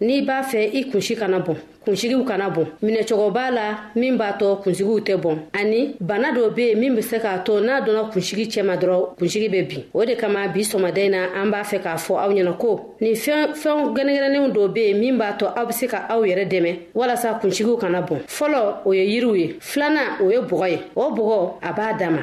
n'i b'a fɛ i kunsi kana bɔn kunsigiw kana bɔn minɛcogo b'a la min b'a tɔ kunsigiw tɛ bɔn ani bana dɔ be yen min be se k'a to n'a dɔnna kunsigi cɛma dɔrɔn kunsigi bɛ bin o de kama bi sɔmɔdɛn na an b'a fɛ k'a fɔ aw ɲɛna ko nin fɛn fɛnw gɛnɛgɛnɛnenw dɔ be yen min b'a to aw be se ka aw yɛrɛ dɛmɛ walasa kunsigiw kana bɔn fɔlɔ o ye yiriw ye filanan o ye bɔgɔ ye o bɔgɔ a b'a dama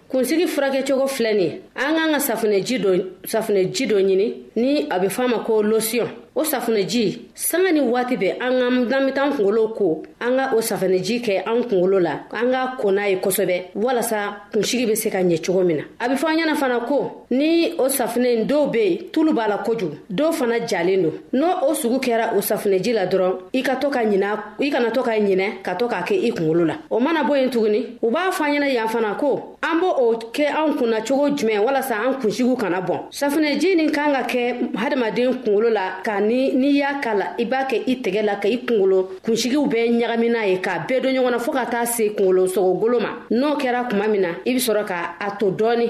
kunsigi furakɛcogo filɛ nin ye an k'an ka safunɛji dɔ safunɛji dɔ ɲini ni a bɛ f'a ma ko losiyɔn o safunɛji sanga ni waati bɛɛ an ka n'an bɛ taa kunkolo ko an ka o safunɛji kɛ an kunkolo la an ka ko n'a ye kosɛbɛ walasa kunsigi bɛ se ka ɲɛ cogo min na a bɛ fɔ an ɲɛna fana ko ni o safinɛ in dɔw bɛ yen tulu b'a la kojugu dɔw fana jalen don n'o o sugu kɛra o safinɛji la dɔrɔn i ka to ka ɲinɛ i kana to ka ɲinɛ ka to k'a kɛ i kunkolo la o mana bɔ yen tuguni u b'a fɔ an ɲɛna yan fana ko an b'o o kɛ an kunna cogo jumɛn walasa an kunsigiw kana bɔn safinɛji nin kan ka kɛ hadamaden kunkolo la ka ni n'i y'a k'a la i b'a kɛ i tɛgɛ la ka i kunkolo kunsigiw bɛɛ ɲagamina ye k'a bɛɛ don ɲɔgɔn na fɔɔ ka taa se kunkolo sogogolo ma n'o kɛra kuma min na i bɛ sɔrɔ ka a to dɔɔni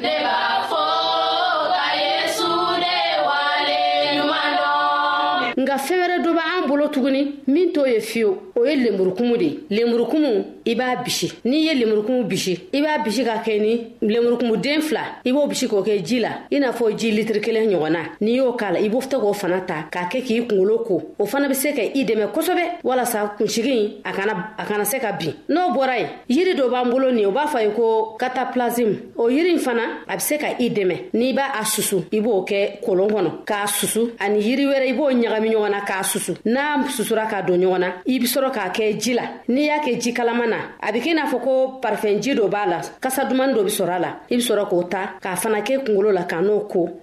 ne b'a fɔ ka yesu de wale ɲuman dɔn nka fɛn wɛrɛ dɔ b'an bolo tuguni min t'o ye fiyewu o ye lemurukumu de ye lemurukumu i b'a bisi n'i ye lemurukumu bisi i b'a bisi ka kɛ ni lemurukumu den fila i b'o bisi k'o kɛ ji la i n'a fɔ ji litiri kelen ɲɔgɔnna n'i y'o k'a la i b'o tɛ k'o fana ta k'a kɛ k'i kungolo ko o fana bɛ se ka i dɛmɛ kosɛbɛ walasa kunsigi a kana a kana se ka bin n'o bɔra ye yiri dɔ b'an bolo nin u b'a fɔ a ye ko kataplasm o yiri in fana a bɛ se ka i dɛmɛ n'i b'a a susu i b'o kɛ kolon kɔnɔ k'a susu ani yiri wɛrɛ i b'o ɲagami ɲɔgɔn na k'a susu n'a susura k'a don ɲɔgɔn na i bɛ sɔrɔ k'a kɛ ji la n'i y'a kɛ ji kalama na a bɛ kɛ i n'a fɔ ko parifɛnji dɔ b'a la kasa dumani dɔ bɛ sɔrɔ a la i bɛ sɔrɔ k'o ta k'a fana kɛ kunkolo la ka n'o ko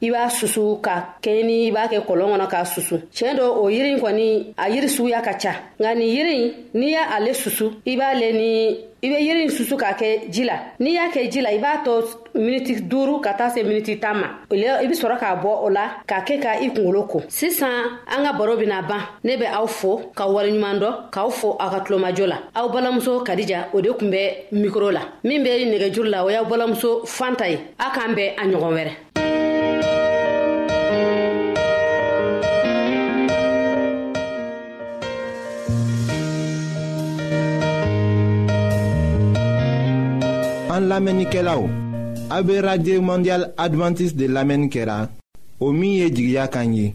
i b'a susu ka kɛɲɛ ni i b'a kɛ kɔlɔn kɔnɔ k'a susu tiɲɛ dɔ o yiri kɔni a yiri suguya ka ca nka nin yiri n'i y'a ale susu i b'ale ni i bɛ yiri in susu k'a kɛ ji la n'i y'a kɛ ji la i b'a to miniti duuru ka taa se miniti tan ma o la i bɛ sɔrɔ k'a bɔ o la k'a kɛ ka i kunkolo ko sisan an ka baro bɛna ban ne bɛ aw fo ka waleɲuman dɔ k'aw fo aw ka tulomajɔ la aw balamuso kadija o de tun bɛ mikoro la min bɛ nɛgɛjuru la o y'aw balamuso fanta ye a k'an bɛn a ɲɔgɔn wɛrɛ an lamɛnnikɛlaw a bɛ radio mondial adventiste de lamɛnni kɛra o min ye jigiya kan ye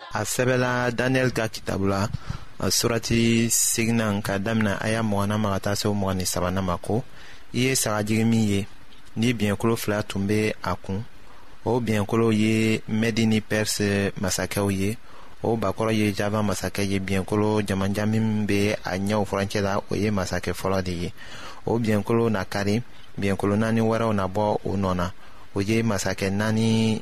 a sɛbɛla daniyɛli ka kitabu la surati seginan ka damina a y'a mɔgɔna ma ka taa se o mɔgɔ ni sabanan ma ko i ye sagajigi min ye ni biɲɛkolo fila tun bɛ a kun o biɲɛkolo ye mɛdi ni pɛrisi masakɛw ye o bakɔrɔ ye java masakɛ ye biɲɛkolo jamanjan min bɛ a ɲɛw furancɛ la o ye masakɛ fɔlɔ de ye o biɲɛkolo na kari biɲɛkolo naani wɛrɛw na bɔ o nɔ na o ye masakɛ naani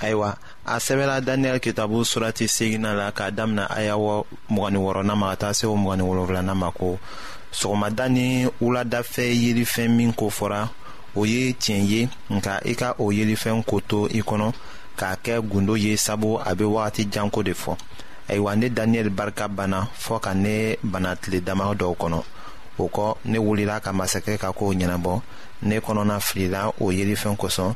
ayiwa a sɛbɛla daniyɛli kitabu surati segina la k'a damina aya mɔgɔni wɔɔrɔnan ma ka taa se o mɔgɔni wolonfilana ma ko sɔgɔmada ni wuladafɛ yelifɛn min ko fɔra o ye tiɲɛ ye nka i ka o yelifɛn ko to i kɔnɔ k'a kɛ gundo ye sabu a bɛ wagati janko de fɔ ayiwa ne daniyɛli barika banna fɔɔ ka ne bana tile dama dɔw kɔnɔ o kɔ ne wulila ka masakɛ ka kow ɲɛnabɔ ne kɔnɔna filila o yelifɛn kosɔn